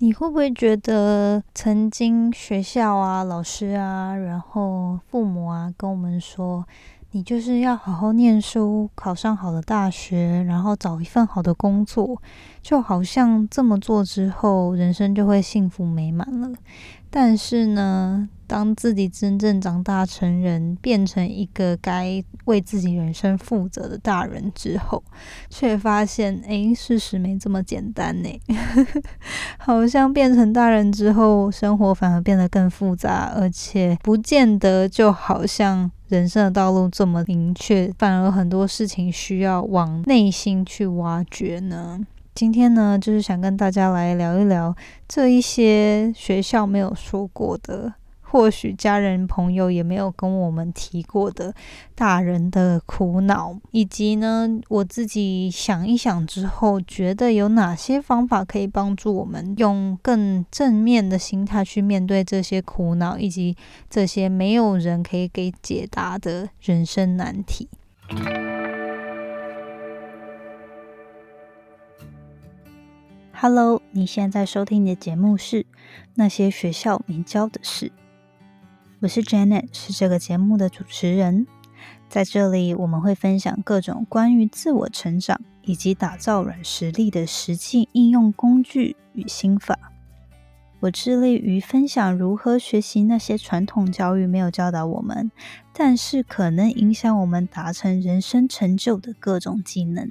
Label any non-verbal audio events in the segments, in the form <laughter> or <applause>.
你会不会觉得曾经学校啊、老师啊，然后父母啊，跟我们说，你就是要好好念书，考上好的大学，然后找一份好的工作，就好像这么做之后，人生就会幸福美满了。但是呢，当自己真正长大成人，变成一个该为自己人生负责的大人之后，却发现，诶，事实没这么简单呢。<laughs> 好像变成大人之后，生活反而变得更复杂，而且不见得就好像人生的道路这么明确，反而很多事情需要往内心去挖掘呢。今天呢，就是想跟大家来聊一聊这一些学校没有说过的，或许家人朋友也没有跟我们提过的大人的苦恼，以及呢，我自己想一想之后，觉得有哪些方法可以帮助我们用更正面的心态去面对这些苦恼，以及这些没有人可以给解答的人生难题。Hello，你现在收听的节目是《那些学校没教的事》，我是 Janet，是这个节目的主持人。在这里，我们会分享各种关于自我成长以及打造软实力的实际应用工具与心法。我致力于分享如何学习那些传统教育没有教导我们，但是可能影响我们达成人生成就的各种技能。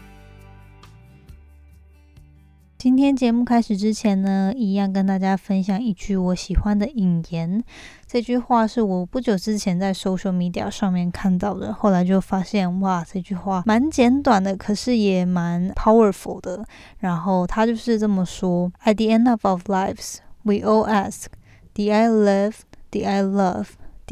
今天节目开始之前呢，一样跟大家分享一句我喜欢的引言。这句话是我不久之前在 social media 上面看到的，后来就发现哇，这句话蛮简短的，可是也蛮 powerful 的。然后他就是这么说：At the end of our lives, we all ask, "Did I live? Did I love?"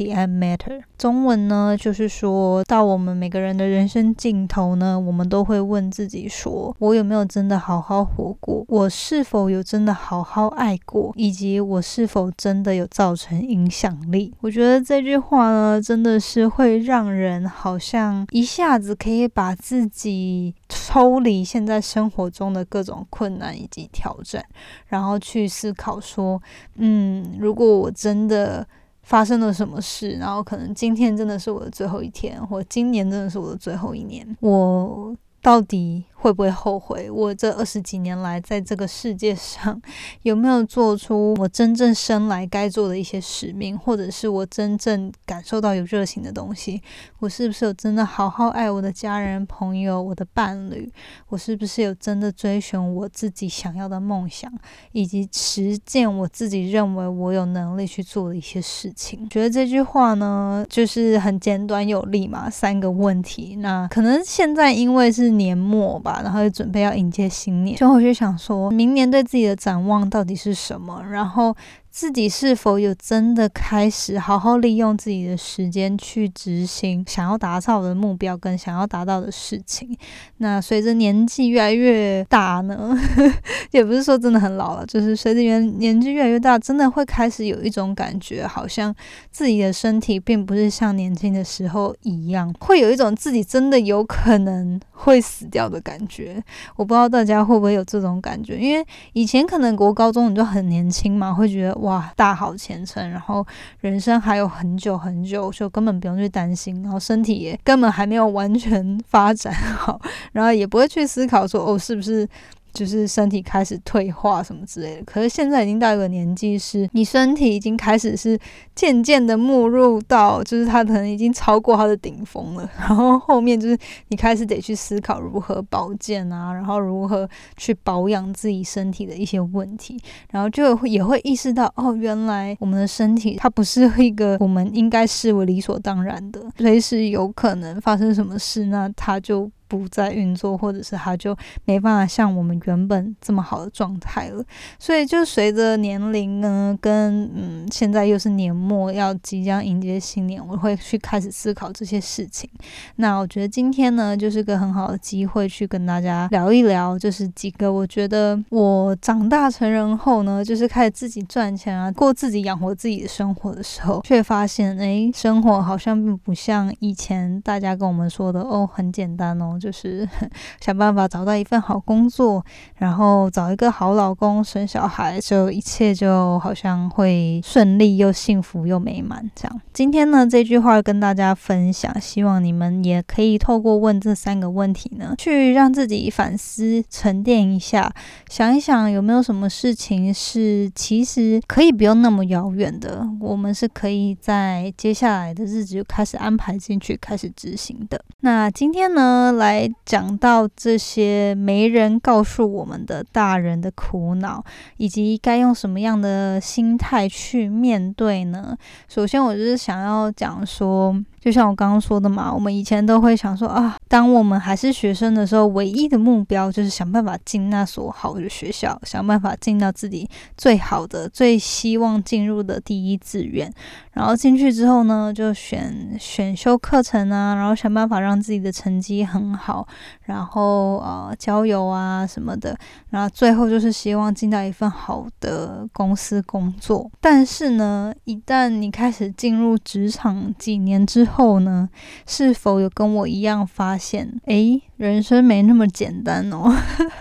I matter。中文呢，就是说到我们每个人的人生尽头呢，我们都会问自己：说我有没有真的好好活过？我是否有真的好好爱过？以及我是否真的有造成影响力？我觉得这句话呢，真的是会让人好像一下子可以把自己抽离现在生活中的各种困难以及挑战，然后去思考说：嗯，如果我真的。发生了什么事？然后可能今天真的是我的最后一天，或今年真的是我的最后一年。我到底？会不会后悔？我这二十几年来在这个世界上有没有做出我真正生来该做的一些使命，或者是我真正感受到有热情的东西？我是不是有真的好好爱我的家人、朋友、我的伴侣？我是不是有真的追寻我自己想要的梦想，以及实践我自己认为我有能力去做的一些事情？觉得这句话呢，就是很简短有力嘛，三个问题。那可能现在因为是年末吧。然后就准备要迎接新年，就回去想说，明年对自己的展望到底是什么？然后。自己是否有真的开始好好利用自己的时间去执行想要达到的目标跟想要达到的事情？那随着年纪越来越大呢，<laughs> 也不是说真的很老了，就是随着年年纪越来越大，真的会开始有一种感觉，好像自己的身体并不是像年轻的时候一样，会有一种自己真的有可能会死掉的感觉。我不知道大家会不会有这种感觉，因为以前可能国高中你就很年轻嘛，会觉得。哇，大好前程，然后人生还有很久很久，就根本不用去担心，然后身体也根本还没有完全发展好，然后也不会去思考说，哦，是不是？就是身体开始退化什么之类的，可是现在已经到一个年纪，是你身体已经开始是渐渐的没入到，就是它可能已经超过它的顶峰了。<laughs> 然后后面就是你开始得去思考如何保健啊，然后如何去保养自己身体的一些问题，然后就也会意识到，哦，原来我们的身体它不是一个我们应该视为理所当然的，随时有可能发生什么事，那它就。不再运作，或者是它就没办法像我们原本这么好的状态了。所以就随着年龄呢，跟嗯，现在又是年末，要即将迎接新年，我会去开始思考这些事情。那我觉得今天呢，就是个很好的机会去跟大家聊一聊，就是几个我觉得我长大成人后呢，就是开始自己赚钱啊，过自己养活自己的生活的时候，却发现哎，生活好像并不像以前大家跟我们说的哦，很简单哦，就是 <laughs> 想办法找到一份好工作，然后找一个好老公，生小孩，就一切就好像会顺利又幸福又美满这样。今天呢，这句话跟大家分享，希望你们也可以透过问这三个问题呢，去让自己反思、沉淀一下，想一想有没有什么事情是其实可以不用那么遥远的，我们是可以在接下来的日子就开始安排进去，开始执行的。那今天呢，来来讲到这些没人告诉我们的大人的苦恼，以及该用什么样的心态去面对呢？首先，我就是想要讲说。就像我刚刚说的嘛，我们以前都会想说啊，当我们还是学生的时候，唯一的目标就是想办法进那所好的学校，想办法进到自己最好的、最希望进入的第一志愿。然后进去之后呢，就选选修课程啊，然后想办法让自己的成绩很好，然后呃交友啊什么的，然后最后就是希望进到一份好的公司工作。但是呢，一旦你开始进入职场几年之后后呢，是否有跟我一样发现，诶，人生没那么简单哦？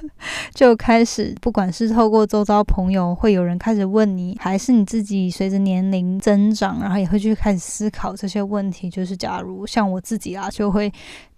<laughs> 就开始不管是透过周遭朋友，会有人开始问你，还是你自己随着年龄增长，然后也会去开始思考这些问题。就是假如像我自己啊，就会。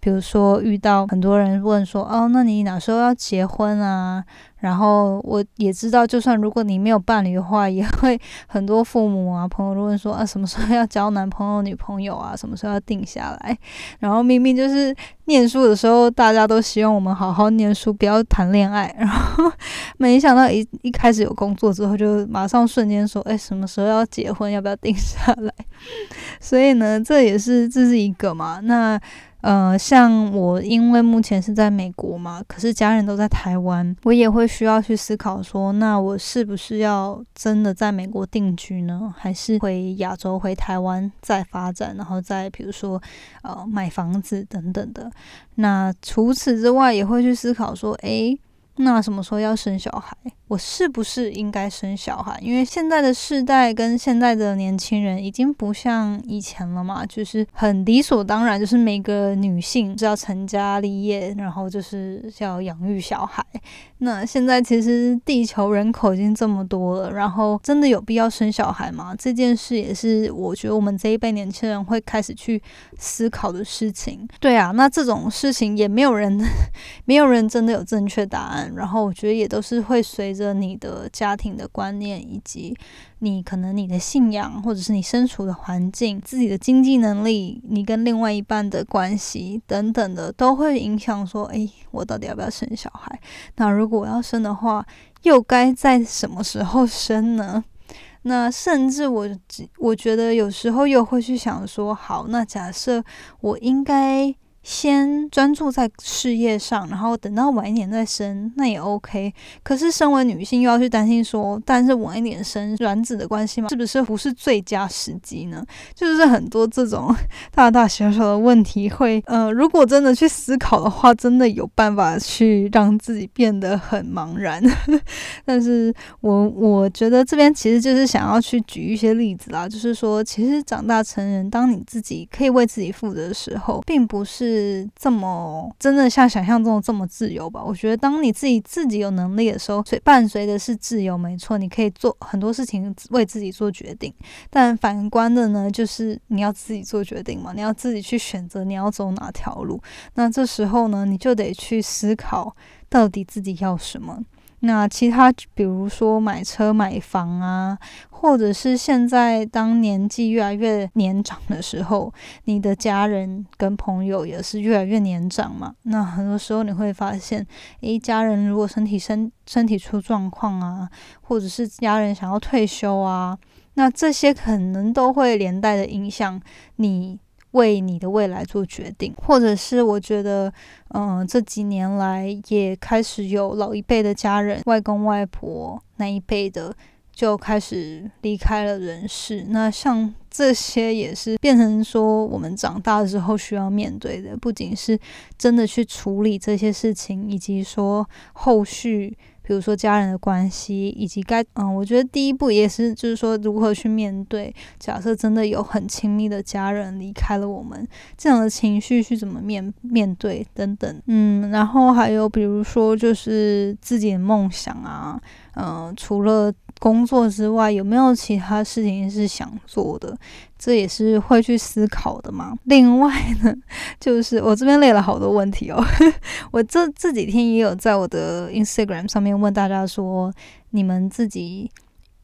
比如说遇到很多人问说，哦，那你哪时候要结婚啊？然后我也知道，就算如果你没有伴侣的话，也会 <laughs> 很多父母啊、朋友都问说，啊，什么时候要交男朋友、女朋友啊？什么时候要定下来？然后明明就是念书的时候，大家都希望我们好好念书，不要谈恋爱。<laughs> 然后没想到一一开始有工作之后，就马上瞬间说，哎，什么时候要结婚？要不要定下来？<laughs> 所以呢，这也是这是一个嘛？那。呃，像我，因为目前是在美国嘛，可是家人都在台湾，我也会需要去思考说，那我是不是要真的在美国定居呢？还是回亚洲、回台湾再发展，然后再比如说呃买房子等等的。那除此之外，也会去思考说，诶，那什么时候要生小孩？我是不是应该生小孩？因为现在的世代跟现在的年轻人已经不像以前了嘛，就是很理所当然，就是每个女性是要成家立业，然后就是要养育小孩。那现在其实地球人口已经这么多了，然后真的有必要生小孩吗？这件事也是我觉得我们这一辈年轻人会开始去思考的事情。对啊，那这种事情也没有人，没有人真的有正确答案。然后我觉得也都是会随着。你的家庭的观念，以及你可能你的信仰，或者是你身处的环境、自己的经济能力、你跟另外一半的关系等等的，都会影响说，哎，我到底要不要生小孩？那如果我要生的话，又该在什么时候生呢？那甚至我我觉得有时候又会去想说，好，那假设我应该。先专注在事业上，然后等到晚一点再生，那也 OK。可是身为女性又要去担心说，但是晚一点生卵子的关系吗？是不是不是最佳时机呢？就是很多这种大大小小的问题，会呃，如果真的去思考的话，真的有办法去让自己变得很茫然。<laughs> 但是我我觉得这边其实就是想要去举一些例子啦，就是说，其实长大成人，当你自己可以为自己负责的时候，并不是。是这么真的像想象中的这么自由吧？我觉得当你自己自己有能力的时候，随伴随的是自由，没错，你可以做很多事情为自己做决定。但反观的呢，就是你要自己做决定嘛，你要自己去选择你要走哪条路。那这时候呢，你就得去思考到底自己要什么。那其他，比如说买车、买房啊，或者是现在当年纪越来越年长的时候，你的家人跟朋友也是越来越年长嘛。那很多时候你会发现，诶，家人如果身体身身体出状况啊，或者是家人想要退休啊，那这些可能都会连带的影响你。为你的未来做决定，或者是我觉得，嗯，这几年来也开始有老一辈的家人，外公外婆那一辈的。就开始离开了人世。那像这些也是变成说，我们长大之后需要面对的，不仅是真的去处理这些事情，以及说后续，比如说家人的关系，以及该嗯，我觉得第一步也是就是说如何去面对，假设真的有很亲密的家人离开了我们，这样的情绪去怎么面面对等等。嗯，然后还有比如说就是自己的梦想啊，嗯，除了。工作之外有没有其他事情是想做的？这也是会去思考的嘛。另外呢，就是我这边列了好多问题哦。<laughs> 我这这几天也有在我的 Instagram 上面问大家说，你们自己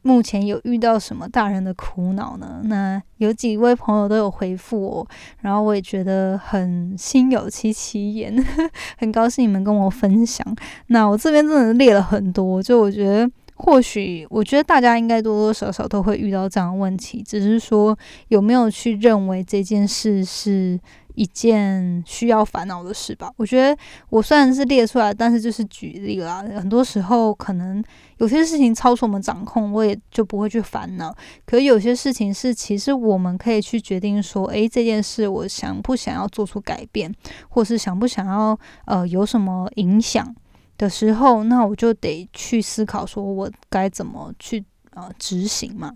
目前有遇到什么大人的苦恼呢？那有几位朋友都有回复我，然后我也觉得很心有戚戚焉，<laughs> 很高兴你们跟我分享。那我这边真的列了很多，就我觉得。或许我觉得大家应该多多少少都会遇到这样的问题，只是说有没有去认为这件事是一件需要烦恼的事吧？我觉得我虽然是列出来，但是就是举例啦。很多时候可能有些事情超出我们掌控，我也就不会去烦恼。可有些事情是其实我们可以去决定说，诶，这件事我想不想要做出改变，或是想不想要呃有什么影响。的时候，那我就得去思考，说我该怎么去呃执行嘛。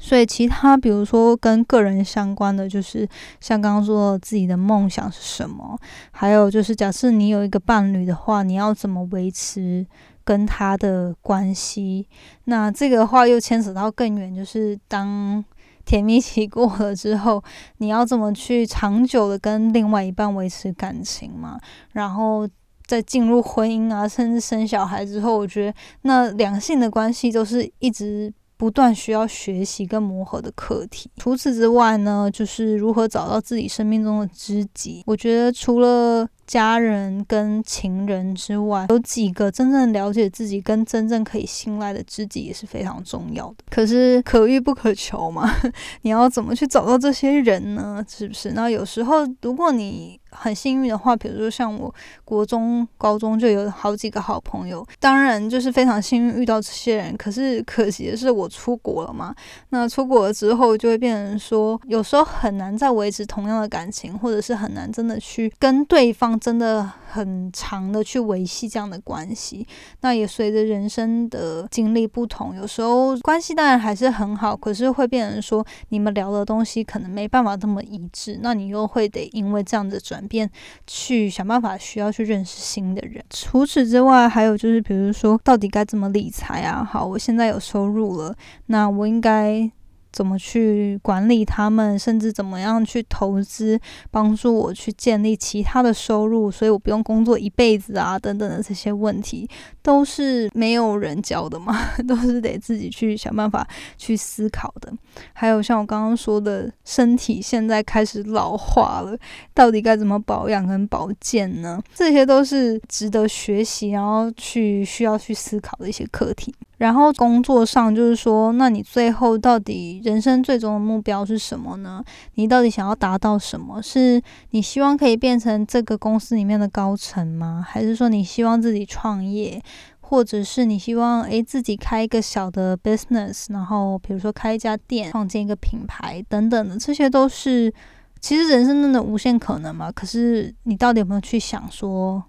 所以，其他比如说跟个人相关的，就是像刚刚说自己的梦想是什么，还有就是假设你有一个伴侣的话，你要怎么维持跟他的关系？那这个话又牵扯到更远，就是当甜蜜期过了之后，你要怎么去长久的跟另外一半维持感情嘛？然后。在进入婚姻啊，甚至生小孩之后，我觉得那两性的关系都是一直不断需要学习跟磨合的课题。除此之外呢，就是如何找到自己生命中的知己。我觉得除了家人跟情人之外，有几个真正了解自己跟真正可以信赖的知己也是非常重要的。可是可遇不可求嘛，<laughs> 你要怎么去找到这些人呢？是不是？那有时候如果你很幸运的话，比如说像我国中、高中就有好几个好朋友，当然就是非常幸运遇到这些人。可是可惜的是，我出国了嘛。那出国了之后，就会变成说，有时候很难再维持同样的感情，或者是很难真的去跟对方真的很长的去维系这样的关系。那也随着人生的经历不同，有时候关系当然还是很好，可是会变成说，你们聊的东西可能没办法这么一致。那你又会得因为这样的转。变去想办法，需要去认识新的人。除此之外，还有就是，比如说，到底该怎么理财啊？好，我现在有收入了，那我应该。怎么去管理他们，甚至怎么样去投资，帮助我去建立其他的收入，所以我不用工作一辈子啊，等等的这些问题，都是没有人教的嘛，<laughs> 都是得自己去想办法去思考的。还有像我刚刚说的，身体现在开始老化了，到底该怎么保养跟保健呢？这些都是值得学习，然后去需要去思考的一些课题。然后工作上就是说，那你最后到底人生最终的目标是什么呢？你到底想要达到什么？是你希望可以变成这个公司里面的高层吗？还是说你希望自己创业，或者是你希望诶自己开一个小的 business，然后比如说开一家店，创建一个品牌等等的，这些都是其实人生真的无限可能嘛。可是你到底有没有去想说？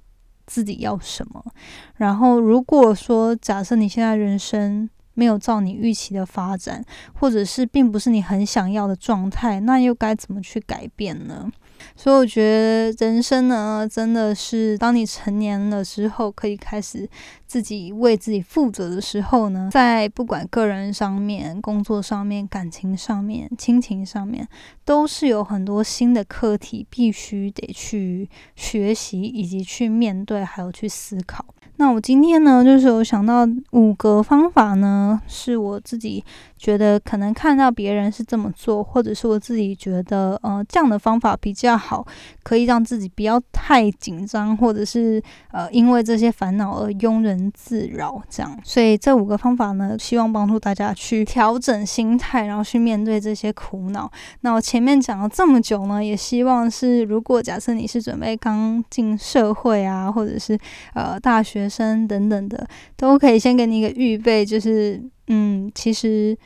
自己要什么？然后，如果说假设你现在人生没有照你预期的发展，或者是并不是你很想要的状态，那又该怎么去改变呢？所以我觉得人生呢，真的是当你成年了之后，可以开始自己为自己负责的时候呢，在不管个人上面、工作上面、感情上面、亲情上面，都是有很多新的课题，必须得去学习，以及去面对，还有去思考。那我今天呢，就是有想到五个方法呢，是我自己觉得可能看到别人是这么做，或者是我自己觉得，呃，这样的方法比较。较好，可以让自己不要太紧张，或者是呃因为这些烦恼而庸人自扰这样。所以这五个方法呢，希望帮助大家去调整心态，然后去面对这些苦恼。那我前面讲了这么久呢，也希望是如果假设你是准备刚进社会啊，或者是呃大学生等等的，都可以先给你一个预备，就是嗯，其实。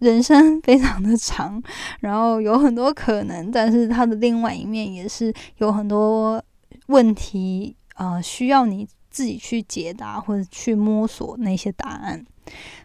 人生 <laughs> 非常的长，然后有很多可能，但是它的另外一面也是有很多问题，呃，需要你自己去解答或者去摸索那些答案。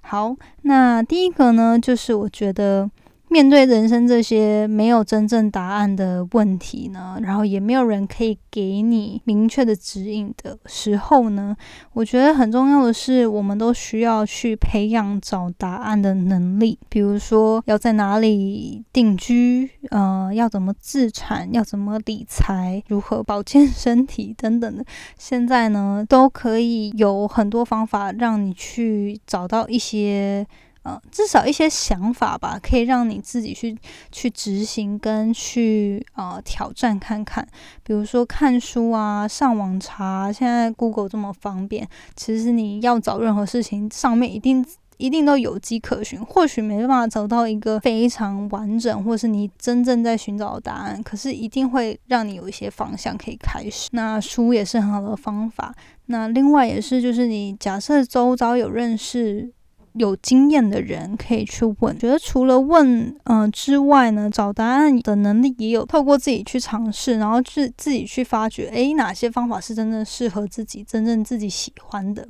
好，那第一个呢，就是我觉得。面对人生这些没有真正答案的问题呢，然后也没有人可以给你明确的指引的时候呢，我觉得很重要的是，我们都需要去培养找答案的能力。比如说，要在哪里定居，呃，要怎么自产，要怎么理财，如何保健身体等等的，现在呢，都可以有很多方法让你去找到一些。呃，至少一些想法吧，可以让你自己去去执行跟去呃挑战看看。比如说看书啊，上网查，现在 Google 这么方便，其实你要找任何事情，上面一定一定都有迹可循。或许没办法找到一个非常完整，或是你真正在寻找的答案，可是一定会让你有一些方向可以开始。那书也是很好的方法。那另外也是，就是你假设周遭有认识。有经验的人可以去问，觉得除了问嗯之外呢，找答案的能力也有，透过自己去尝试，然后自自己去发掘，诶，哪些方法是真正适合自己，真正自己喜欢的。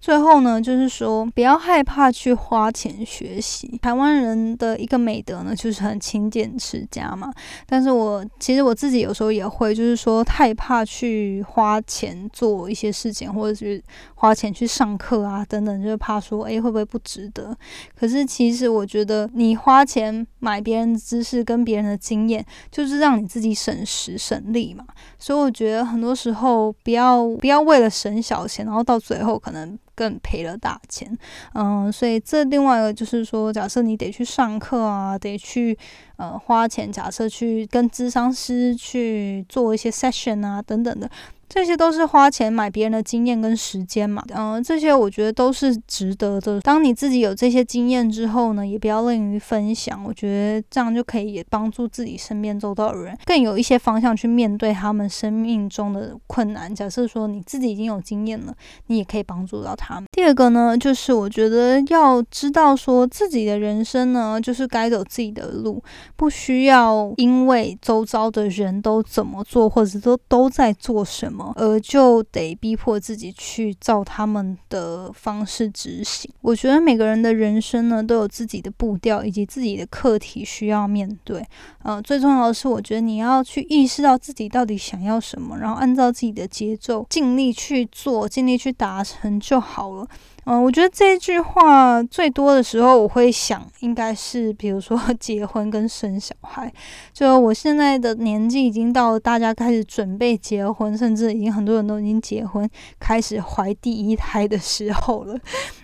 最后呢，就是说不要害怕去花钱学习。台湾人的一个美德呢，就是很勤俭持家嘛。但是我其实我自己有时候也会，就是说太怕去花钱做一些事情，或者是花钱去上课啊等等，就是怕说，诶，会不会不。值得，可是其实我觉得，你花钱买别人的知识跟别人的经验，就是让你自己省时省力嘛。所以我觉得很多时候，不要不要为了省小钱，然后到最后可能更赔了大钱。嗯，所以这另外一个就是说，假设你得去上课啊，得去呃花钱，假设去跟智商师去做一些 session 啊等等的。这些都是花钱买别人的经验跟时间嘛，嗯，这些我觉得都是值得的。当你自己有这些经验之后呢，也不要吝于分享，我觉得这样就可以帮助自己身边周遭的人更有一些方向去面对他们生命中的困难。假设说你自己已经有经验了，你也可以帮助到他们。第二个呢，就是我觉得要知道说自己的人生呢，就是该走自己的路，不需要因为周遭的人都怎么做，或者都都在做什么。而就得逼迫自己去照他们的方式执行。我觉得每个人的人生呢，都有自己的步调以及自己的课题需要面对。呃，最重要的是，我觉得你要去意识到自己到底想要什么，然后按照自己的节奏，尽力去做，尽力去达成就好了。嗯，我觉得这句话最多的时候，我会想，应该是比如说 <laughs> 结婚跟生小孩。就我现在的年纪已经到了，大家开始准备结婚，甚至已经很多人都已经结婚，开始怀第一胎的时候了。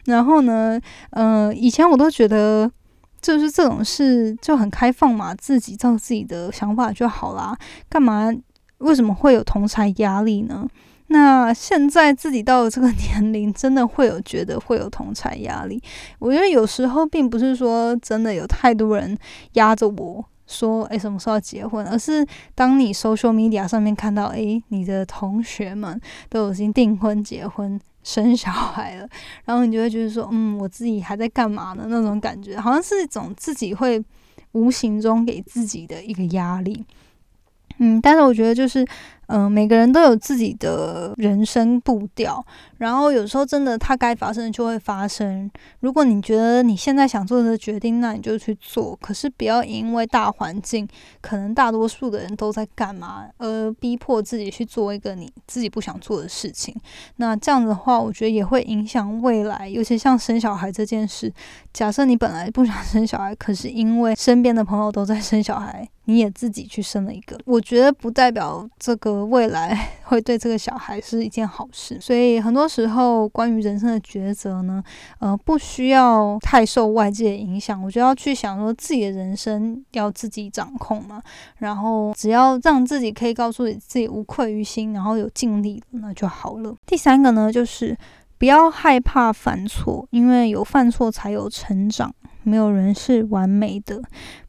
然后呢，嗯，以前我都觉得就是这种事就很开放嘛，自己照自己的想法就好啦，干嘛？为什么会有同才压力呢？那现在自己到了这个 <laughs> 年龄，真的会有觉得会有同才压力。我觉得有时候并不是说真的有太多人压着我说，诶，什么时候要结婚？而是当你 social media 上面看到，诶，你的同学们都已经订婚、结婚、<laughs> 生小孩了，然后你就会觉得说，嗯，我自己还在干嘛呢？那种感觉，好像是一种自己会无形中给自己的一个压力。嗯，但是我觉得就是。嗯，每个人都有自己的人生步调，然后有时候真的，它该发生就会发生。如果你觉得你现在想做的决定，那你就去做。可是不要因为大环境，可能大多数的人都在干嘛，而逼迫自己去做一个你自己不想做的事情。那这样的话，我觉得也会影响未来。尤其像生小孩这件事，假设你本来不想生小孩，可是因为身边的朋友都在生小孩，你也自己去生了一个，我觉得不代表这个。未来 <laughs> 会对这个小孩是一件好事。所以很多时候关于人生的抉择呢，呃，不需要太受外界影响，我就要去想说自己的人生要自己掌控嘛。然后只要让自己可以告诉自己无愧于心，然后有尽力，那就好了。第三个呢，就是不要害怕犯错，因为有犯错才有成长。没有人是完美的，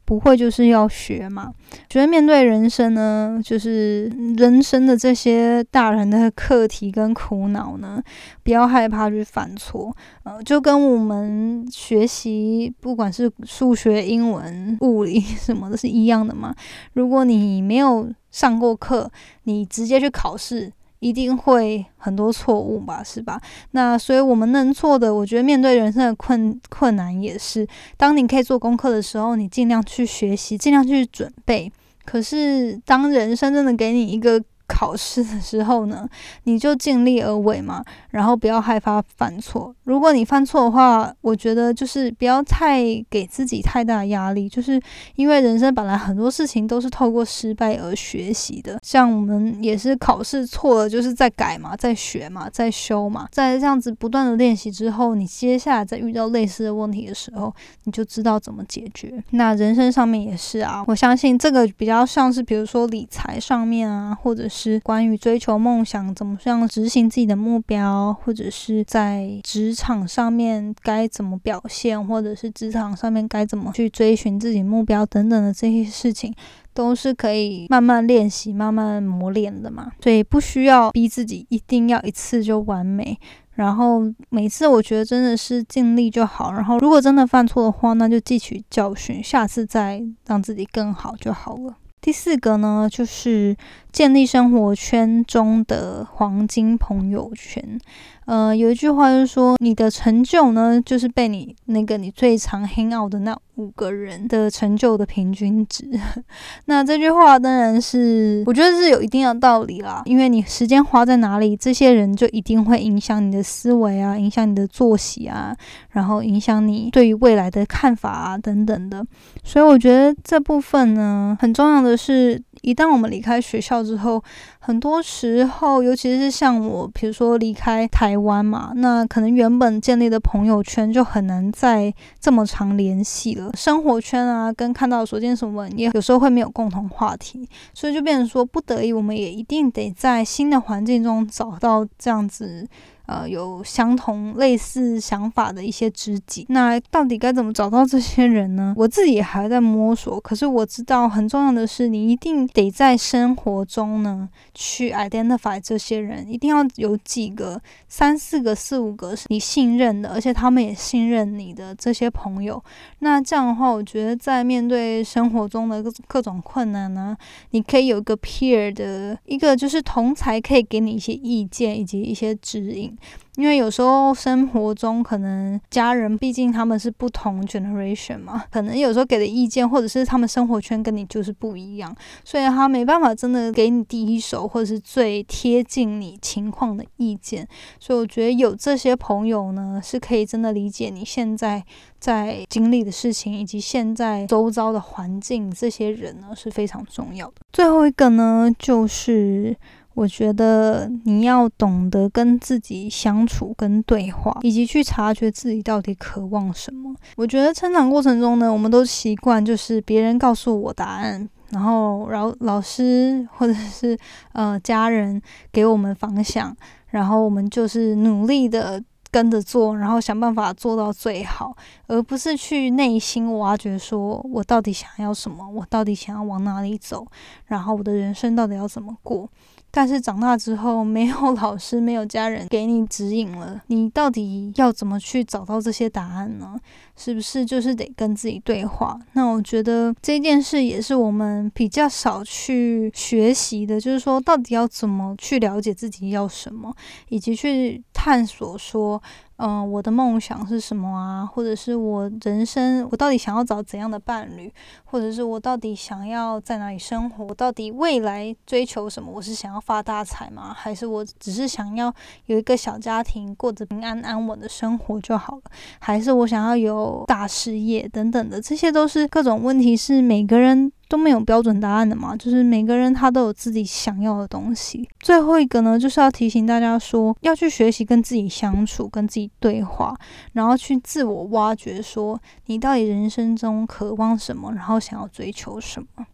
不会就是要学嘛。觉得面对人生呢，就是人生的这些大人的课题跟苦恼呢，不要害怕去犯错。呃，就跟我们学习，不管是数学、英文、物理什么的，是一样的嘛。如果你没有上过课，你直接去考试。一定会很多错误吧，是吧？那所以我们能做的，我觉得面对人生的困困难也是，当你可以做功课的时候，你尽量去学习，尽量去准备。可是当人生真的给你一个考试的时候呢，<laughs> 你就尽力而为嘛，然后不要害怕犯错。如果你犯错的话，我觉得就是不要太给自己太大压力，就是因为人生本来很多事情都是透过失败而学习的。像我们也是考试错了，就是在改嘛，在学嘛，在修嘛，在这样子不断的练习之后，你接下来在遇到类似的问题的时候，你就知道怎么解决。那人生上面也是啊，我相信这个比较像是比如说理财上面啊，或者是。是关于追求梦想，怎么样执行自己的目标，或者是在职场上面该怎么表现，或者是职场上面该怎么去追寻自己目标等等的这些事情，都是可以慢慢练习、慢慢磨练的嘛。所以不需要逼自己一定要一次就完美，然后每次我觉得真的是尽力就好。然后如果真的犯错的话，那就汲取教训，下次再让自己更好就好了。第四个呢，就是建立生活圈中的黄金朋友圈。呃，有一句话就是说，你的成就呢，就是被你那个你最常 hang out 的那五个人的成就的平均值。<laughs> 那这句话当然是，我觉得是有一定的道理啦。因为你时间花在哪里，这些人就一定会影响你的思维啊，影响你的作息啊，然后影响你对于未来的看法啊等等的。所以我觉得这部分呢，很重要的是。一旦我们离开学校之后，很多时候，尤其是像我，比如说离开台湾嘛，那可能原本建立的朋友圈就很难再这么长联系了。生活圈啊，跟看到所见所闻，也有时候会没有共同话题，所以就变成说，不得已，我们也一定得在新的环境中找到这样子。呃，有相同类似想法的一些知己，那到底该怎么找到这些人呢？我自己还在摸索。可是我知道很重要的是，你一定得在生活中呢去 identify 这些人，一定要有几个、三四个、四五个是你信任的，而且他们也信任你的这些朋友。那这样的话，我觉得在面对生活中的各各种困难呢，你可以有个 peer 的一个就是同才，可以给你一些意见以及一些指引。因为有时候生活中可能家人毕竟他们是不同 generation 嘛，可能有时候给的意见或者是他们生活圈跟你就是不一样，所以他没办法真的给你第一手或者是最贴近你情况的意见。所以我觉得有这些朋友呢，是可以真的理解你现在在经历的事情以及现在周遭的环境，这些人呢是非常重要的。最后一个呢就是。我觉得你要懂得跟自己相处、跟对话，以及去察觉自己到底渴望什么。我觉得成长过程中呢，我们都习惯就是别人告诉我答案，然后老老师或者是呃家人给我们方向，然后我们就是努力的跟着做，然后想办法做到最好，而不是去内心挖掘说我到底想要什么，我到底想要往哪里走，然后我的人生到底要怎么过。但是长大之后，没有老师，没有家人给你指引了，你到底要怎么去找到这些答案呢？是不是就是得跟自己对话？那我觉得这件事也是我们比较少去学习的，就是说到底要怎么去了解自己要什么，以及去探索说。嗯，我的梦想是什么啊？或者是我人生，我到底想要找怎样的伴侣？或者是我到底想要在哪里生活？我到底未来追求什么？我是想要发大财吗？还是我只是想要有一个小家庭，过着平安安稳的生活就好了？还是我想要有大事业等等的？这些都是各种问题，是每个人。都没有标准答案的嘛，就是每个人他都有自己想要的东西。最后一个呢，就是要提醒大家说，要去学习跟自己相处，跟自己对话，然后去自我挖掘，说你到底人生中渴望什么，然后想要追求什么。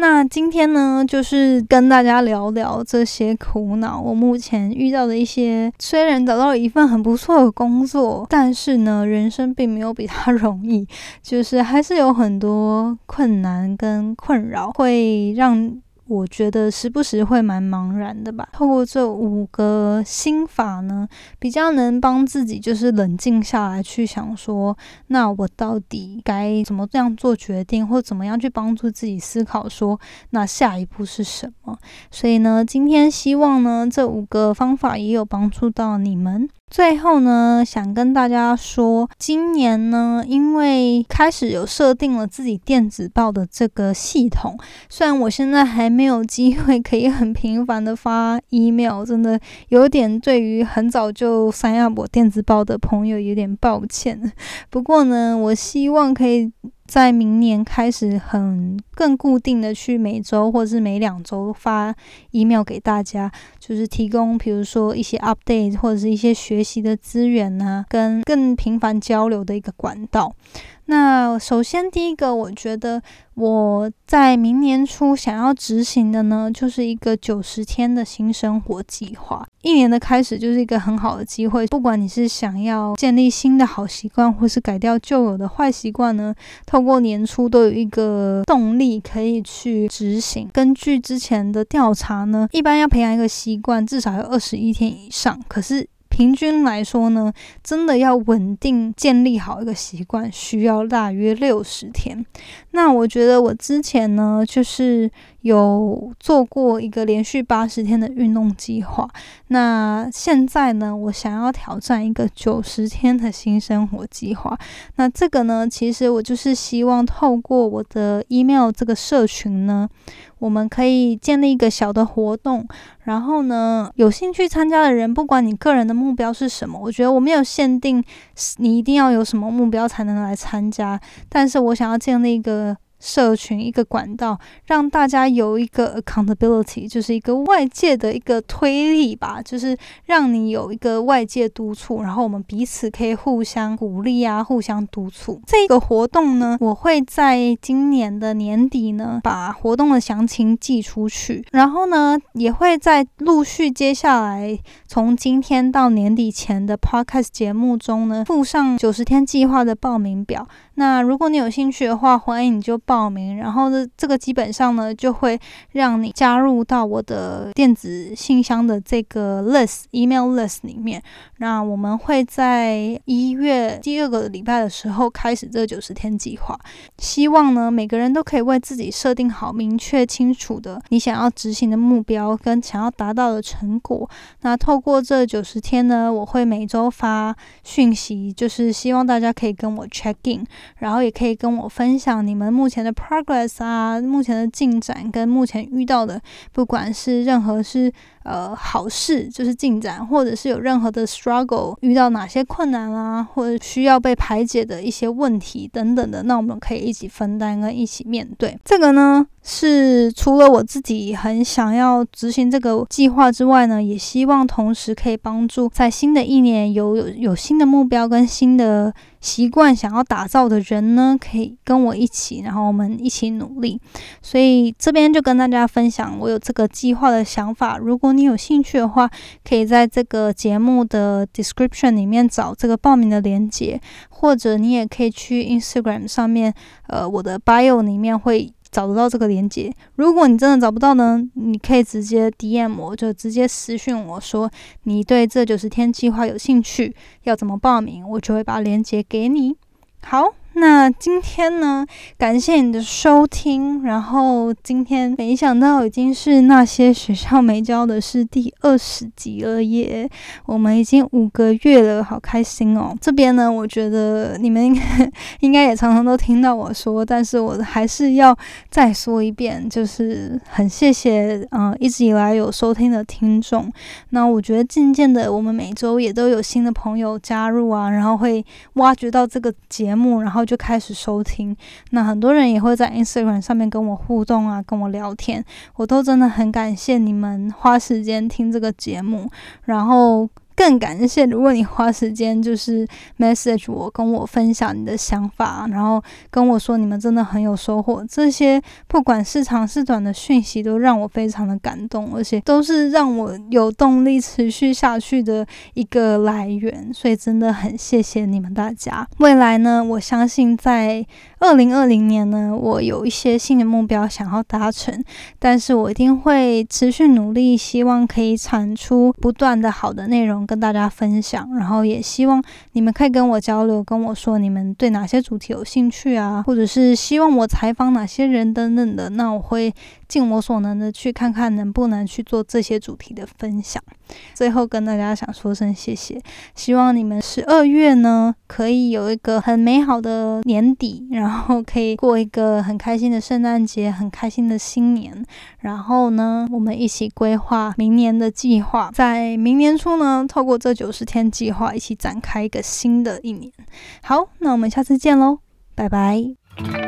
那今天呢，就是跟大家聊聊这些苦恼。我目前遇到的一些，虽然找到了一份很不错的工作，但是呢，人生并没有比它 <laughs> 容易，就是还是有很多困难跟困扰，会让。我觉得时不时会蛮茫然的吧。透过这五个心法呢，比较能帮自己就是冷静下来，去想说，那我到底该怎么这样做决定，或怎么样去帮助自己思考，说那下一步是什么。所以呢，今天希望呢，这五个方法也有帮助到你们。最后呢，想跟大家说，今年呢，因为开始有设定了自己电子报的这个系统，虽然我现在还没有机会可以很频繁的发 email，真的有点对于很早就三亚我电子报的朋友有点抱歉。不过呢，我希望可以。在明年开始，很更固定的去每周或是每两周发 email 给大家，就是提供，比如说一些 update 或者是一些学习的资源啊，跟更频繁交流的一个管道。那首先第一个，我觉得我在明年初想要执行的呢，就是一个九十天的新生活计划。一年的开始就是一个很好的机会，不管你是想要建立新的好习惯，或是改掉旧有的坏习惯呢，透过年初都有一个动力可以去执行。根据之前的调查呢，一般要培养一个习惯，至少要二十一天以上。可是平均来说呢，真的要稳定建立好一个习惯，需要大约六十天。那我觉得我之前呢，就是有做过一个连续八十天的运动计划。那现在呢，我想要挑战一个九十天的新生活计划。那这个呢，其实我就是希望透过我的 email 这个社群呢。我们可以建立一个小的活动，然后呢，有兴趣参加的人，不管你个人的目标是什么，我觉得我没有限定你一定要有什么目标才能来参加，但是我想要建立一个。社群一个管道，让大家有一个 accountability，就是一个外界的一个推力吧，就是让你有一个外界督促，然后我们彼此可以互相鼓励啊，互相督促。这个活动呢，我会在今年的年底呢，把活动的详情寄出去，然后呢，也会在陆续接下来从今天到年底前的 podcast 节目中呢，附上九十天计划的报名表。那如果你有兴趣的话，欢迎你就报名。然后呢，这个基本上呢，就会让你加入到我的电子信箱的这个 list email list 里面。那我们会在一月第二个礼拜的时候开始这九十天计划。希望呢，每个人都可以为自己设定好明确清楚的你想要执行的目标跟想要达到的成果。那透过这九十天呢，我会每周发讯息，就是希望大家可以跟我 check in。然后也可以跟我分享你们目前的 progress 啊，目前的进展跟目前遇到的，不管是任何是呃好事，就是进展，或者是有任何的 struggle，遇到哪些困难啊，或者需要被排解的一些问题等等的，那我们可以一起分担跟一起面对。这个呢。是除了我自己很想要执行这个计划之外呢，也希望同时可以帮助在新的一年有有有新的目标跟新的习惯想要打造的人呢，可以跟我一起，然后我们一起努力。所以这边就跟大家分享我有这个计划的想法。如果你有兴趣的话，可以在这个节目的 description 里面找这个报名的链接，或者你也可以去 Instagram 上面，呃，我的 bio 里面会。找得到这个链接。如果你真的找不到呢，你可以直接 DM 我，就直接私讯我说你对这九十天计划有兴趣，要怎么报名，我就会把链接给你。好。那今天呢？感谢你的收听。然后今天没想到已经是那些学校没教的是第二十集了耶！我们已经五个月了，好开心哦。这边呢，我觉得你们应该应该也常常都听到我说，但是我还是要再说一遍，就是很谢谢嗯一直以来有收听的听众。那我觉得渐渐的，我们每周也都有新的朋友加入啊，然后会挖掘到这个节目，然后。就开始收听。那很多人也会在 Instagram 上面跟我互动啊，跟我聊天，我都真的很感谢你们花时间听这个节目，然后。更感谢，如果你花时间就是 message 我，跟我分享你的想法，然后跟我说你们真的很有收获，这些不管是长是短的讯息，都让我非常的感动，而且都是让我有动力持续下去的一个来源。所以真的很谢谢你们大家。未来呢，我相信在二零二零年呢，我有一些新的目标想要达成，但是我一定会持续努力，希望可以产出不断的好的内容。跟大家分享，然后也希望你们可以跟我交流，跟我说你们对哪些主题有兴趣啊，或者是希望我采访哪些人等等的，那我会尽我所能的去看看能不能去做这些主题的分享。最后跟大家想说声谢谢，希望你们十二月呢可以有一个很美好的年底，然后可以过一个很开心的圣诞节，很开心的新年。然后呢，我们一起规划明年的计划，在明年初呢，透过这九十天计划，一起展开一个新的一年。好，那我们下次见喽，拜拜。